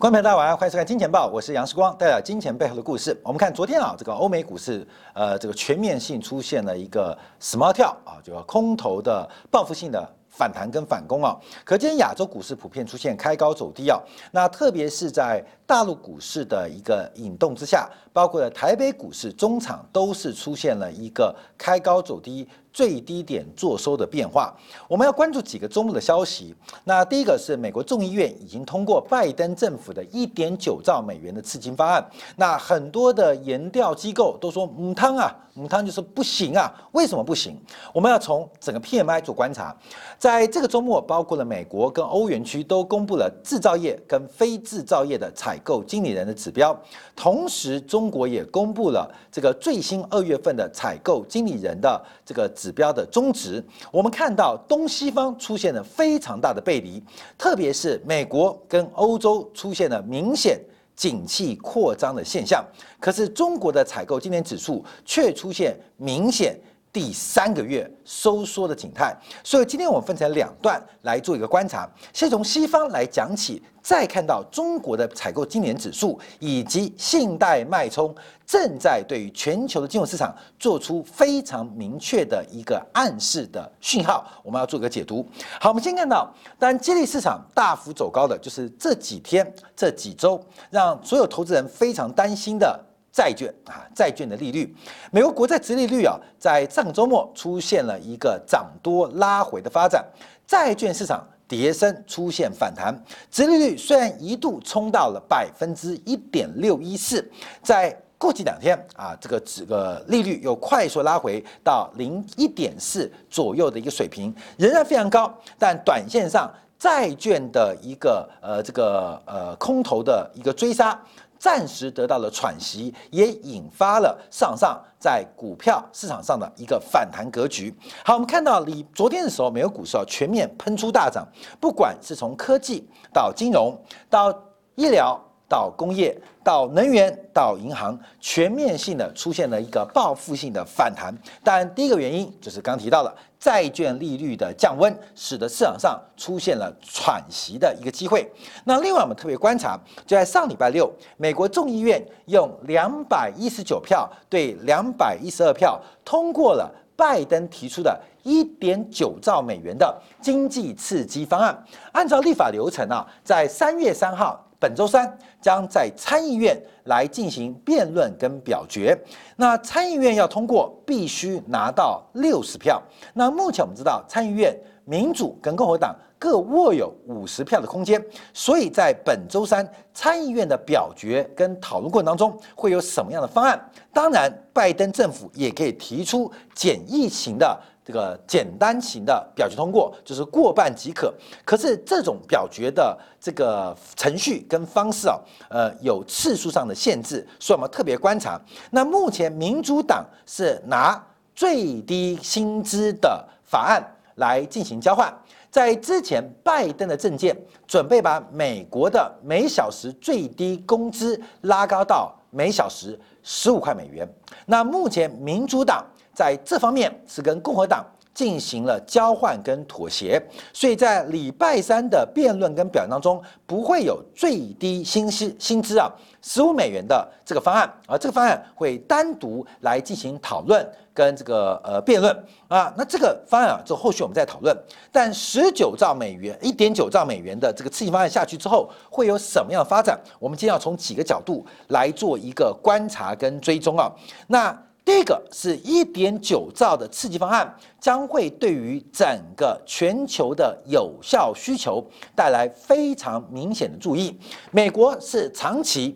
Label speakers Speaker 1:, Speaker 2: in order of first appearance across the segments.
Speaker 1: 观众朋友大家晚上好，欢迎收看《金钱报》，我是杨世光，带来金钱背后的故事。我们看昨天啊，这个欧美股市呃，这个全面性出现了一个 small 跳啊，这个空头的报复性的反弹跟反攻啊。可今天亚洲股市普遍出现开高走低啊，那特别是在大陆股市的一个引动之下，包括了台北股市中场都是出现了一个开高走低。最低点做收的变化，我们要关注几个周末的消息。那第一个是美国众议院已经通过拜登政府的一点九兆美元的刺激方案。那很多的研调机构都说母汤啊，母汤就是不行啊。为什么不行？我们要从整个 PMI 做观察。在这个周末，包括了美国跟欧元区都公布了制造业跟非制造业的采购经理人的指标，同时中国也公布了这个最新二月份的采购经理人的这个指。指标的中值，我们看到东西方出现了非常大的背离，特别是美国跟欧洲出现了明显景气扩张的现象，可是中国的采购今年指数却出现明显。第三个月收缩的景态，所以今天我们分成两段来做一个观察，先从西方来讲起，再看到中国的采购今年指数以及信贷脉冲正在对于全球的金融市场做出非常明确的一个暗示的讯号，我们要做一个解读。好，我们先看到，当然，激励市场大幅走高的，就是这几天这几周让所有投资人非常担心的。债券啊，债券的利率，美国国债殖利率啊，在上周末出现了一个涨多拉回的发展，债券市场跌升出现反弹，殖利率虽然一度冲到了百分之一点六一四，在过去两天啊，这个这个利率又快速拉回到零一点四左右的一个水平，仍然非常高，但短线上债券的一个呃这个呃空头的一个追杀。暂时得到了喘息，也引发了上上在股票市场上的一个反弹格局。好，我们看到你昨天的时候，美国股市啊全面喷出大涨，不管是从科技到金融到医疗。到工业，到能源，到银行，全面性的出现了一个报复性的反弹。但第一个原因就是刚提到了债券利率的降温，使得市场上出现了喘息的一个机会。那另外我们特别观察，就在上礼拜六，美国众议院用两百一十九票对两百一十二票通过了拜登提出的一点九兆美元的经济刺激方案。按照立法流程啊，在三月三号。本周三将在参议院来进行辩论跟表决。那参议院要通过，必须拿到六十票。那目前我们知道，参议院民主跟共和党各握有五十票的空间。所以在本周三参议院的表决跟讨论过程当中，会有什么样的方案？当然，拜登政府也可以提出简易型的。这个简单型的表决通过就是过半即可，可是这种表决的这个程序跟方式啊，呃，有次数上的限制，所以我们特别观察。那目前民主党是拿最低薪资的法案来进行交换，在之前拜登的政见准备把美国的每小时最低工资拉高到每小时十五块美元，那目前民主党。在这方面是跟共和党进行了交换跟妥协，所以在礼拜三的辩论跟表扬当中，不会有最低薪资薪资啊十五美元的这个方案，而这个方案会单独来进行讨论跟这个呃辩论啊。那这个方案啊，这后续我们再讨论。但十九兆美元、一点九兆美元的这个刺激方案下去之后，会有什么样的发展？我们今天要从几个角度来做一个观察跟追踪啊。那第一个是一点九兆的刺激方案，将会对于整个全球的有效需求带来非常明显的注意。美国是长期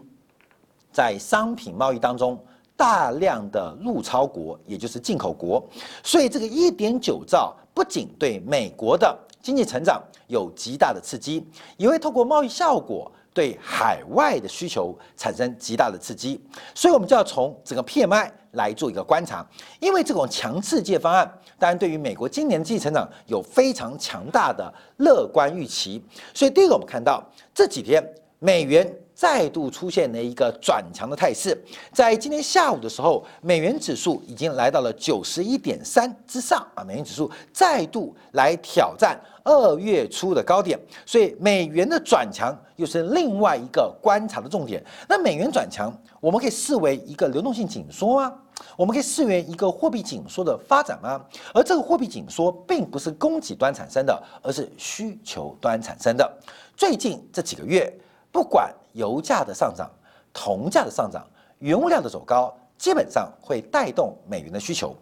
Speaker 1: 在商品贸易当中大量的入超国，也就是进口国，所以这个一点九兆不仅对美国的经济成长有极大的刺激，也会透过贸易效果。对海外的需求产生极大的刺激，所以我们就要从整个 PMI 来做一个观察，因为这种强刺激方案，当然对于美国今年经济成长有非常强大的乐观预期。所以第一个，我们看到这几天美元再度出现了一个转强的态势。在今天下午的时候，美元指数已经来到了九十一点三之上啊，美元指数再度来挑战二月初的高点，所以美元的转强又是另外一个观察的重点。那美元转强，我们可以视为一个流动性紧缩吗？我们可以视为一个货币紧缩的发展吗？而这个货币紧缩并不是供给端产生的，而是需求端产生的。最近这几个月，不管油价的上涨、铜价的上涨、原物料的走高，基本上会带动美元的需求。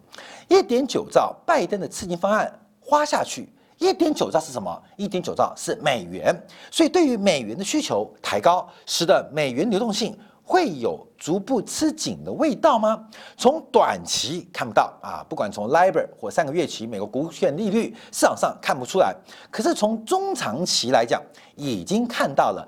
Speaker 1: 一点九兆拜登的刺激方案花下去，一点九兆是什么？一点九兆是美元，所以对于美元的需求抬高，使得美元流动性。会有逐步吃紧的味道吗？从短期看不到啊，不管从 LIBOR 或三个月期美国股券利率市场上看不出来。可是从中长期来讲，已经看到了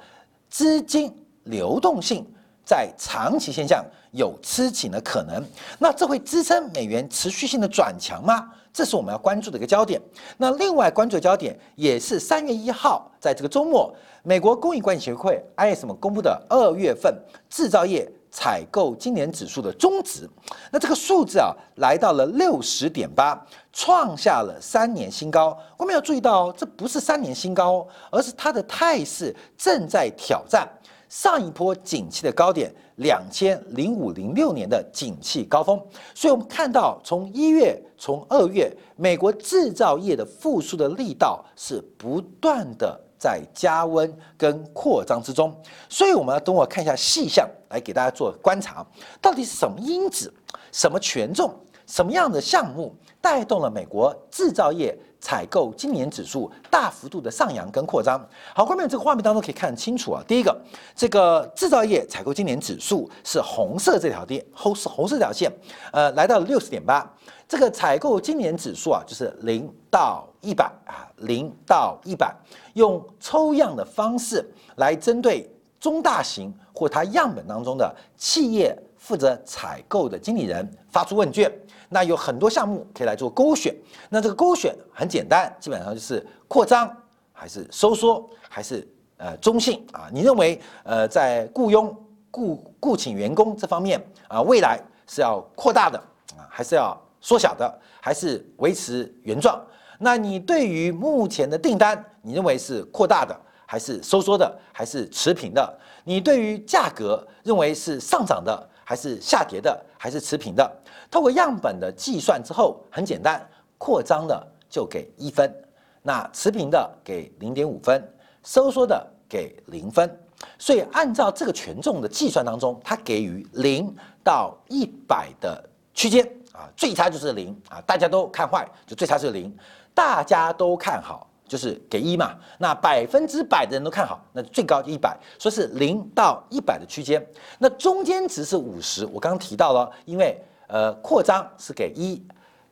Speaker 1: 资金流动性在长期现象有吃紧的可能。那这会支撑美元持续性的转强吗？这是我们要关注的一个焦点。那另外关注的焦点也是三月一号在这个周末。美国工业管理协会 ISM 公布的二月份制造业采购经年指数的中值，那这个数字啊来到了六十点八，创下了三年新高。我们要注意到，这不是三年新高，而是它的态势正在挑战上一波景气的高点两千零五零六年的景气高峰。所以，我们看到从一月、从二月，美国制造业的复苏的力道是不断的。在加温跟扩张之中，所以我们要等我看一下细项来给大家做观察，到底是什么因子、什么权重、什么样的项目带动了美国制造业采购今年指数大幅度的上扬跟扩张。好，后面这个画面当中可以看清楚啊。第一个，这个制造业采购今年指数是红色这条线，红是红色这条线，呃，来到了六十点八。这个采购今年指数啊，就是零到一百啊，零到一百。用抽样的方式来针对中大型或它样本当中的企业负责采购的经理人发出问卷，那有很多项目可以来做勾选。那这个勾选很简单，基本上就是扩张还是收缩还是呃中性啊？你认为呃在雇佣雇雇请员工这方面啊，未来是要扩大的啊，还是要缩小的，还是维持原状？那你对于目前的订单，你认为是扩大的，还是收缩的，还是持平的？你对于价格认为是上涨的，还是下跌的，还是持平的？透过样本的计算之后，很简单，扩张的就给一分，那持平的给零点五分，收缩的给零分。所以按照这个权重的计算当中，它给予零到一百的区间啊，最差就是零啊，大家都看坏，就最差是零。大家都看好，就是给一嘛。那百分之百的人都看好，那最高一百，说是零到一百的区间。那中间值是五十。我刚刚提到了，因为呃扩张是给一，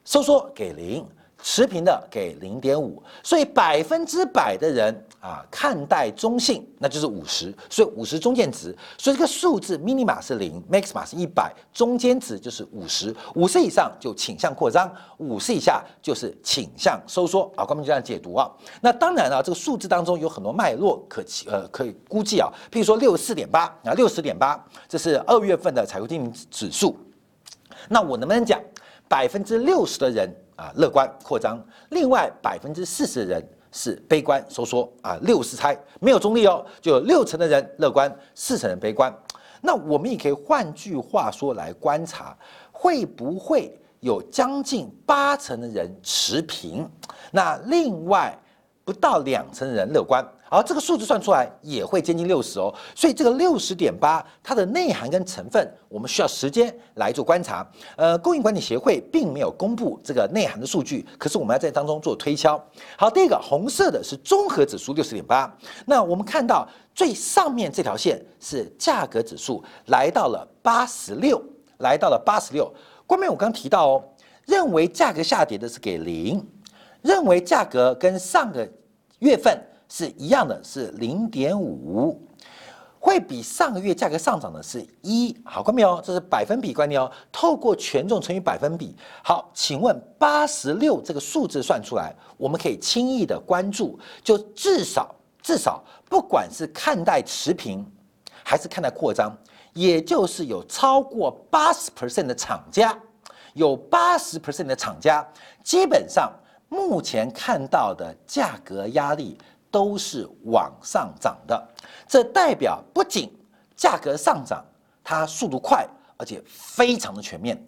Speaker 1: 收缩给零。持平的给零点五，所以百分之百的人啊看待中性，那就是五十，所以五十中间值，所以这个数字 minima 是零，maxima 是一百，中间值就是五十，五十以上就倾向扩张，五十以下就是倾向收缩啊，官们就这样解读啊。那当然了，这个数字当中有很多脉络可呃可以估计啊，譬如说六十四点八啊，六十点八，这是二月份的采购经理指数，那我能不能讲百分之六十的人？啊，乐观扩张，另外百分之四十的人是悲观收缩啊，六四猜没有中立哦，就有六成的人乐观，四成人悲观。那我们也可以换句话说来观察，会不会有将近八成的人持平？那另外不到两成的人乐观。而这个数字算出来也会接近六十哦，所以这个六十点八它的内涵跟成分，我们需要时间来做观察。呃，供应管理协会并没有公布这个内涵的数据，可是我们要在当中做推敲。好，第一个红色的是综合指数六十点八，那我们看到最上面这条线是价格指数来到了八十六，来到了八十六。关面我刚提到哦，认为价格下跌的是给零，认为价格跟上个月份。是一样的，是零点五，会比上个月价格上涨的是一，好，看没有？这是百分比观念哦。透过权重乘以百分比，好，请问八十六这个数字算出来，我们可以轻易的关注，就至少至少，不管是看待持平。还是看待扩张，也就是有超过八十 percent 的厂家，有八十 percent 的厂家，基本上目前看到的价格压力都是往上涨的。这代表不仅价格上涨，它速度快，而且非常的全面，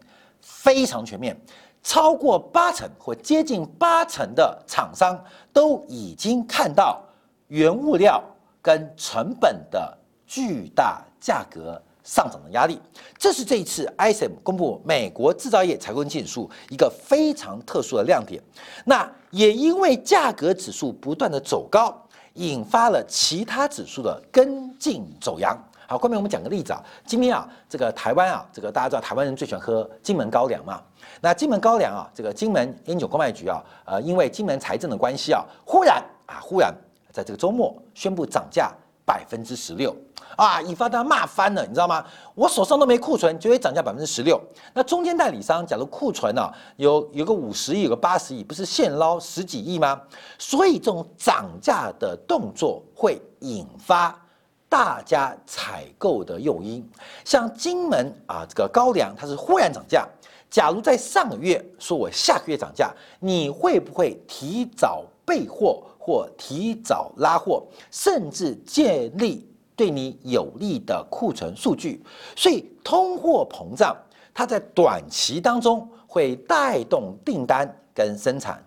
Speaker 1: 非常全面。超过八成或接近八成的厂商都已经看到原物料跟成本的巨大价格上涨的压力，这是这一次 ISM 公布美国制造业采购经理指数一个非常特殊的亮点。那也因为价格指数不断的走高，引发了其他指数的跟进走阳。好，后面我们讲个例子啊，今天啊，这个台湾啊，这个大家知道台湾人最喜欢喝金门高粱嘛。那金门高粱啊，这个金门烟酒公卖局啊，呃，因为金门财政的关系啊，忽然啊，忽然在这个周末宣布涨价百分之十六啊，引发大家骂翻了，你知道吗？我手上都没库存，就会涨价百分之十六。那中间代理商假如库存呢，有有个五十亿，有个八十亿，不是现捞十几亿吗？所以这种涨价的动作会引发大家采购的诱因。像金门啊，这个高粱它是忽然涨价。假如在上个月说我下个月涨价，你会不会提早备货或提早拉货，甚至建立对你有利的库存数据？所以通货膨胀它在短期当中会带动订单跟生产。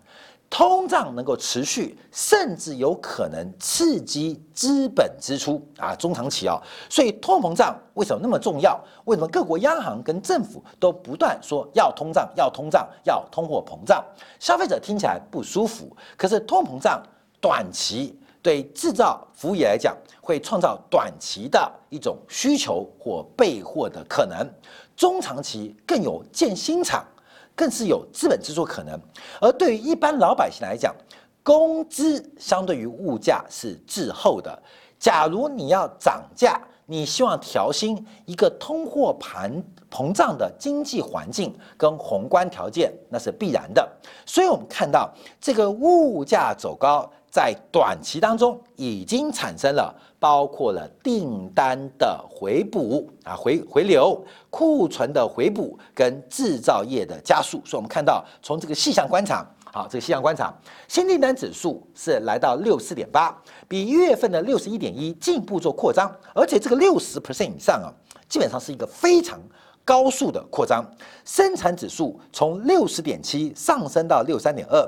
Speaker 1: 通胀能够持续，甚至有可能刺激资本支出啊，中长期啊，所以通膨胀为什么那么重要？为什么各国央行跟政府都不断说要通胀、要通胀、要通货膨胀？消费者听起来不舒服，可是通膨胀短期对制造服务业来讲，会创造短期的一种需求或备货的可能，中长期更有建新厂。更是有资本支出可能，而对于一般老百姓来讲，工资相对于物价是滞后的。假如你要涨价，你希望调薪，一个通货盘膨胀的经济环境跟宏观条件，那是必然的。所以，我们看到这个物价走高，在短期当中已经产生了。包括了订单的回补啊，回回流、库存的回补跟制造业的加速，所以我们看到从这个细项观察，好，这个细项观察，新订单指数是来到六四点八，比一月份的六十一点一进一步做扩张，而且这个六十 percent 以上啊，基本上是一个非常高速的扩张。生产指数从六十点七上升到六三点二，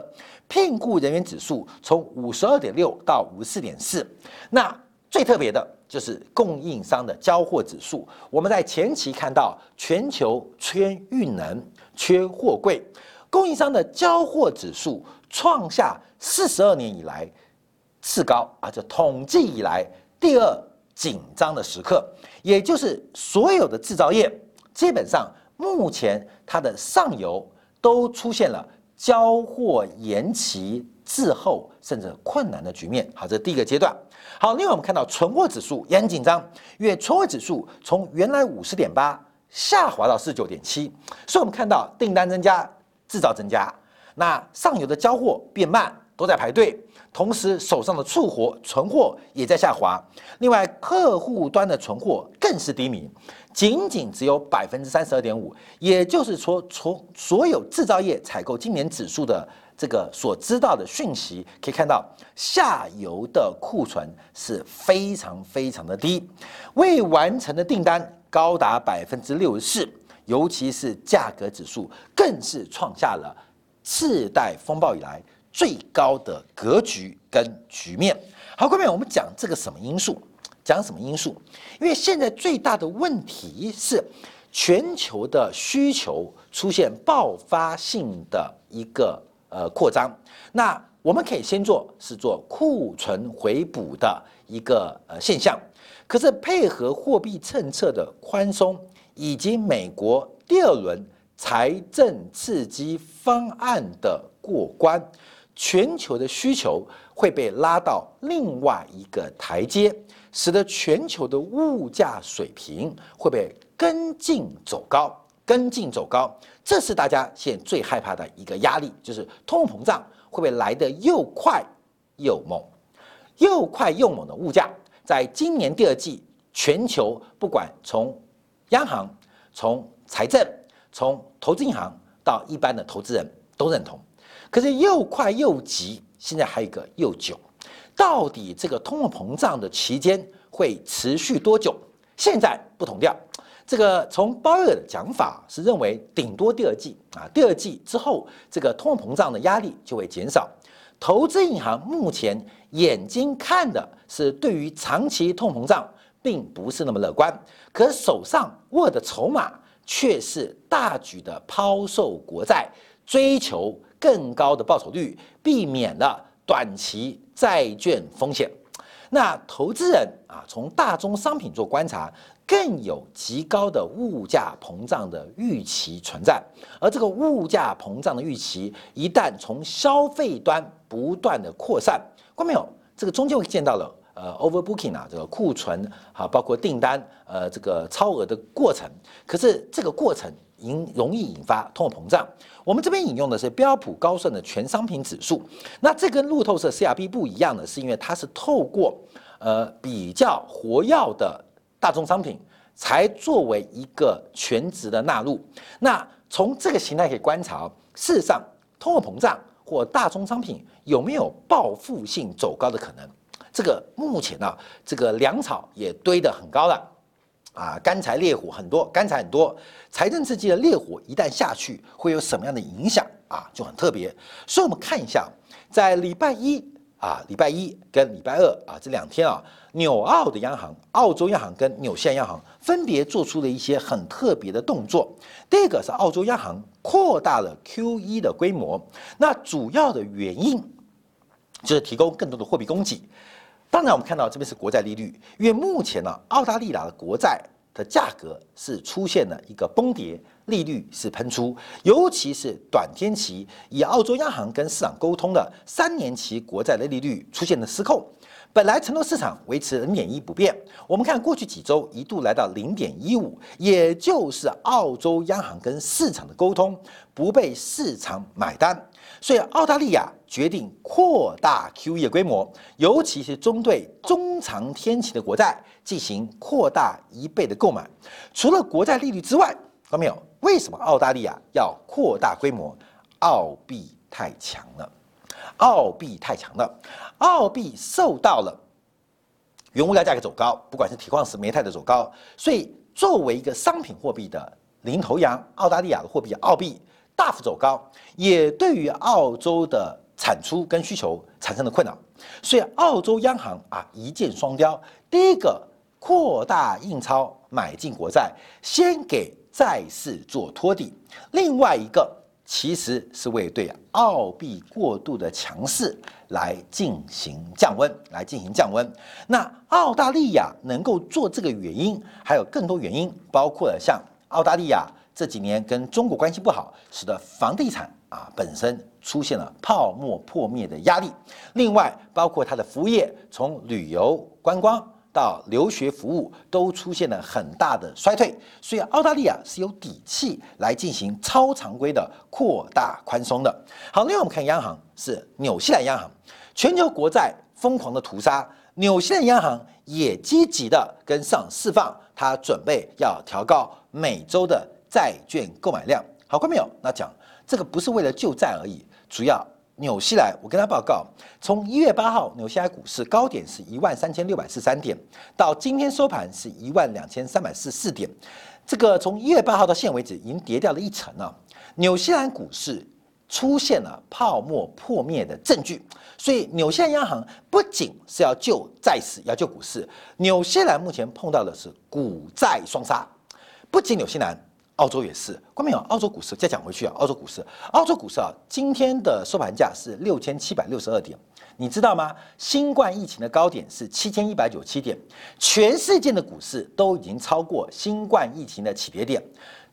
Speaker 1: 聘雇人员指数从五十二点六到五十四点四，那。最特别的就是供应商的交货指数。我们在前期看到全球缺运能、缺货柜，供应商的交货指数创下四十二年以来次高啊，这统计以来第二紧张的时刻。也就是所有的制造业，基本上目前它的上游都出现了交货延期、滞后甚至困难的局面。好，这是第一个阶段。好，另外我们看到存货指数也很紧张，因为存货指数从原来五十点八下滑到四九点七，所以我们看到订单增加，制造增加，那上游的交货变慢，都在排队，同时手上的促活存货也在下滑。另外，客户端的存货更是低迷，仅仅只有百分之三十二点五，也就是说，从所有制造业采购今年指数的。这个所知道的讯息可以看到，下游的库存是非常非常的低，未完成的订单高达百分之六十四，尤其是价格指数更是创下了次贷风暴以来最高的格局跟局面。好，各位，我们讲这个什么因素？讲什么因素？因为现在最大的问题是全球的需求出现爆发性的一个。呃，扩张，那我们可以先做是做库存回补的一个呃现象，可是配合货币政策的宽松以及美国第二轮财政刺激方案的过关，全球的需求会被拉到另外一个台阶，使得全球的物价水平会被跟进走高。跟进走高，这是大家现在最害怕的一个压力，就是通货膨胀会不会来得又快又猛，又快又猛的物价，在今年第二季全球不管从央行、从财政、从投资银行到一般的投资人都认同。可是又快又急，现在还有一个又久，到底这个通货膨胀的期间会持续多久？现在不同调。这个从鲍威尔的讲法是认为顶多第二季啊，第二季之后这个通货膨胀的压力就会减少。投资银行目前眼睛看的是对于长期通膨胀并不是那么乐观，可手上握的筹码却是大举的抛售国债，追求更高的报酬率，避免了短期债券风险。那投资人啊，从大宗商品做观察。更有极高的物价膨胀的预期存在，而这个物价膨胀的预期一旦从消费端不断的扩散，看没有？这个中间会见到了呃 overbooking 啊，这个库存啊，包括订单呃这个超额的过程。可是这个过程引容易引发通货膨胀。我们这边引用的是标普高盛的全商品指数，那这跟路透社 CRB 不一样的是，因为它是透过呃比较活跃的。大宗商品才作为一个全值的纳入。那从这个形态可以观察，事实上通货膨胀或大宗商品有没有报复性走高的可能？这个目前呢，这个粮草也堆得很高了啊，干柴烈火很多，干柴很多。财政刺激的烈火一旦下去，会有什么样的影响啊？就很特别。所以我们看一下，在礼拜一啊，礼拜一跟礼拜二啊这两天啊。纽澳的央行、澳洲央行跟纽西兰央行分别做出了一些很特别的动作。第一个是澳洲央行扩大了 QE 的规模，那主要的原因就是提供更多的货币供给。当然，我们看到这边是国债利率，因为目前呢，澳大利亚的国债的价格是出现了一个崩跌，利率是喷出，尤其是短天期，以澳洲央行跟市场沟通的三年期国债的利率出现了失控。本来承诺市场维持零点一不变，我们看过去几周一度来到零点一五，也就是澳洲央行跟市场的沟通不被市场买单，所以澳大利亚决定扩大 QE 的规模，尤其是针对中长天期的国债进行扩大一倍的购买。除了国债利率之外，看到没有？为什么澳大利亚要扩大规模？澳币太强了。澳币太强了，澳币受到了原物料价格走高，不管是铁矿石、煤炭的走高，所以作为一个商品货币的领头羊，澳大利亚的货币澳币大幅走高，也对于澳洲的产出跟需求产生了困扰。所以澳洲央行啊一箭双雕，第一个扩大印钞买进国债，先给债市做托底；另外一个。其实是为对澳币过度的强势来进行降温，来进行降温。那澳大利亚能够做这个原因，还有更多原因，包括了像澳大利亚这几年跟中国关系不好，使得房地产啊本身出现了泡沫破灭的压力。另外，包括它的服务业，从旅游观光。到留学服务都出现了很大的衰退，所以澳大利亚是有底气来进行超常规的扩大宽松的。好，另外我们看央行是纽西兰央行，全球国债疯狂的屠杀，纽西兰央行也积极的跟上释放，它准备要调高每周的债券购买量。好，看没有？那讲这个不是为了救债而已，主要。纽西兰，我跟他报告，从一月八号纽西兰股市高点是一万三千六百四三点，到今天收盘是一万两千三百四四点，这个从一月八号到现为止已经跌掉了一成了。纽西兰股市出现了泡沫破灭的证据，所以纽西兰央行不仅是要救债市，要救股市，纽西兰目前碰到的是股债双杀，不仅纽西兰。澳洲也是，关没有？澳洲股市再讲回去啊，澳洲股市，澳洲股市啊，今天的收盘价是六千七百六十二点，你知道吗？新冠疫情的高点是七千一百九十七点，全世界的股市都已经超过新冠疫情的起跌点，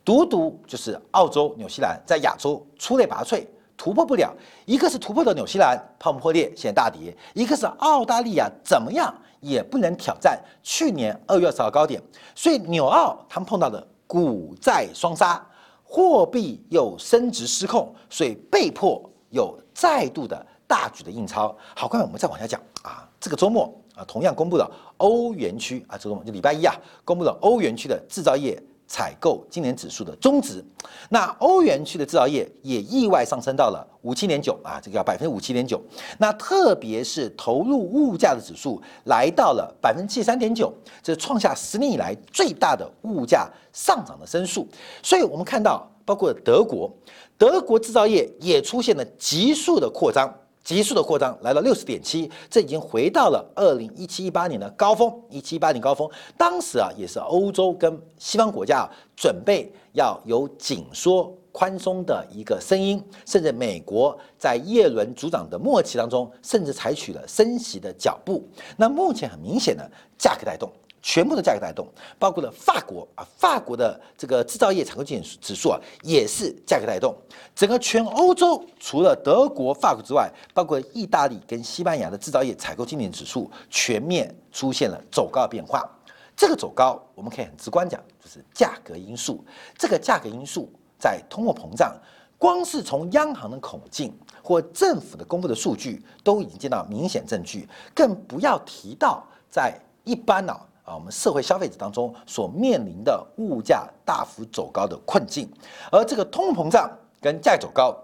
Speaker 1: 独独就是澳洲、纽西兰在亚洲出类拔萃，突破不了。一个是突破了纽西兰泡沫破裂，现在大跌；一个是澳大利亚怎么样也不能挑战去年二月二十号高点，所以纽澳他们碰到的。股债双杀，货币又升值失控，所以被迫有再度的大举的印钞。好，快，我们再往下讲啊。这个周末啊，同样公布了欧元区啊，这个就礼拜一啊，公布了欧元区的制造业。采购今年指数的中值，那欧元区的制造业也意外上升到了五七点九啊，这个叫百分之五七点九。那特别是投入物价的指数来到了百分之七三点九，这创下十年以来最大的物价上涨的升速。所以我们看到，包括德国，德国制造业也出现了急速的扩张。急速的扩张来到六十点七，这已经回到了二零一七一八年的高峰，一七一八年高峰。当时啊，也是欧洲跟西方国家啊，准备要有紧缩宽松的一个声音，甚至美国在耶伦组长的末期当中，甚至采取了升息的脚步。那目前很明显的价格带动。全部的价格带动，包括了法国啊，法国的这个制造业采购经理指数啊，也是价格带动。整个全欧洲除了德国、法国之外，包括意大利跟西班牙的制造业采购经理指数全面出现了走高的变化。这个走高，我们可以很直观讲，就是价格因素。这个价格因素在通货膨胀，光是从央行的口径或政府的公布的数据，都已经见到明显证据，更不要提到在一般呢。啊，啊我们社会消费者当中所面临的物价大幅走高的困境，而这个通膨胀跟价走高，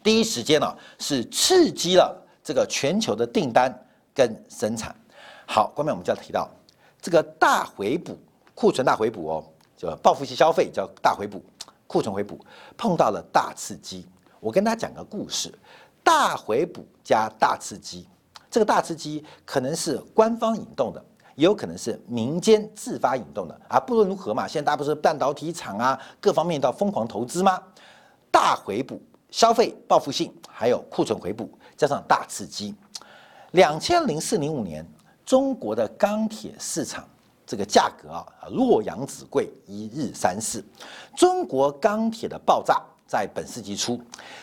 Speaker 1: 第一时间呢是刺激了这个全球的订单跟生产。好，后面我们就要提到这个大回补库存大回补哦，就报复性消费叫大回补库存回补碰到了大刺激。我跟大家讲个故事，大回补加大刺激，这个大刺激可能是官方引动的。也有可能是民间自发引动的啊，不论如何嘛，现在大家不是半导体厂啊，各方面都要疯狂投资吗？大回补、消费报复性，还有库存回补，加上大刺激。两千零四零五年，中国的钢铁市场这个价格啊，洛阳纸贵，一日三四，中国钢铁的爆炸。在本世纪初，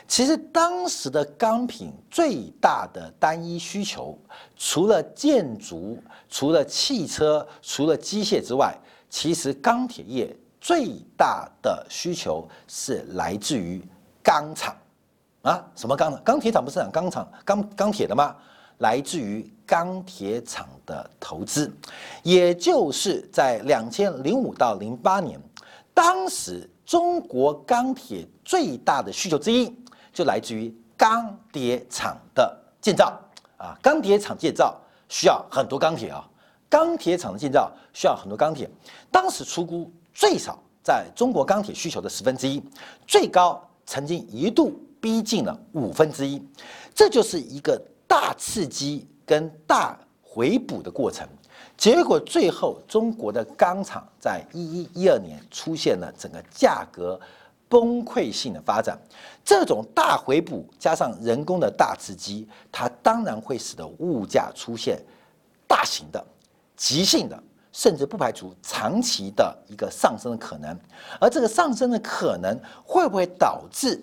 Speaker 1: 其实当时的钢品最大的单一需求，除了建筑、除了汽车、除了机械之外，其实钢铁业最大的需求是来自于钢厂啊？什么钢厂？钢铁厂不是讲钢厂、钢钢铁的吗？来自于钢铁厂的投资，也就是在两千零五到零八年，当时。中国钢铁最大的需求之一，就来自于钢铁厂的建造啊，钢铁厂建造需要很多钢铁啊，钢铁厂的建造需要很多钢铁。当时出估最少在中国钢铁需求的十分之一，最高曾经一度逼近了五分之一，这就是一个大刺激跟大回补的过程。结果最后，中国的钢厂在一一一二年出现了整个价格崩溃性的发展。这种大回补加上人工的大刺激，它当然会使得物价出现大型的、急性的，甚至不排除长期的一个上升的可能。而这个上升的可能会不会导致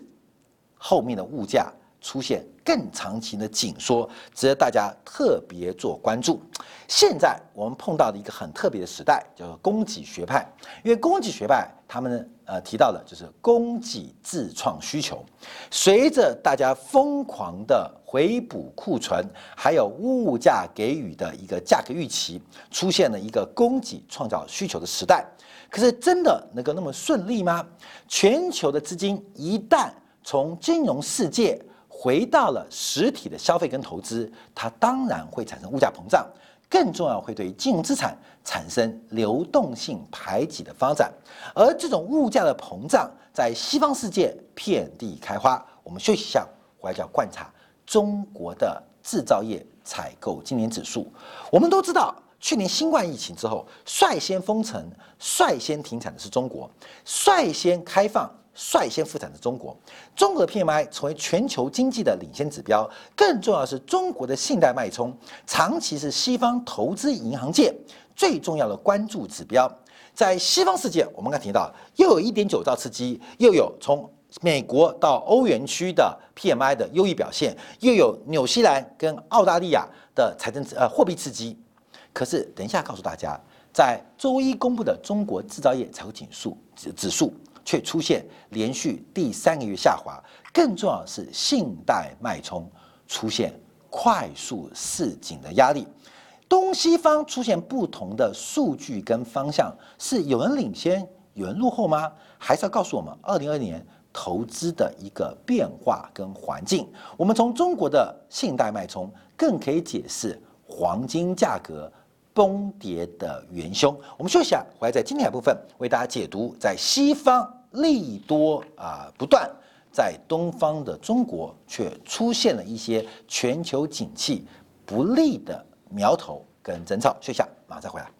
Speaker 1: 后面的物价出现？更长期的紧缩，值得大家特别做关注。现在我们碰到的一个很特别的时代，叫做供给学派。因为供给学派他们呃提到的就是供给自创需求。随着大家疯狂的回补库存，还有物价给予的一个价格预期，出现了一个供给创造需求的时代。可是真的能够那么顺利吗？全球的资金一旦从金融世界回到了实体的消费跟投资，它当然会产生物价膨胀，更重要会对金融资产产生流动性排挤的发展，而这种物价的膨胀在西方世界遍地开花。我们休息一下，回来就要观察中国的制造业采购经理指数。我们都知道，去年新冠疫情之后，率先封城、率先停产的是中国，率先开放。率先复产的中国，中国的 PMI 成为全球经济的领先指标。更重要的是，中国的信贷脉冲长期是西方投资银行界最重要的关注指标。在西方世界，我们刚提到，又有一点九兆刺激，又有从美国到欧元区的 PMI 的优异表现，又有纽西兰跟澳大利亚的财政呃货币刺激。可是，等一下告诉大家，在周一公布的中国制造业采购指数指指数。却出现连续第三个月下滑，更重要的是信贷脉冲出现快速市井的压力。东西方出现不同的数据跟方向，是有人领先，有人落后吗？还是要告诉我们，二零二年投资的一个变化跟环境？我们从中国的信贷脉冲，更可以解释黄金价格崩跌的元凶。我们休息下，回来在今天部分为大家解读，在西方利多啊不断，在东方的中国却出现了一些全球景气不利的。苗头跟征兆，休息下，马上回来。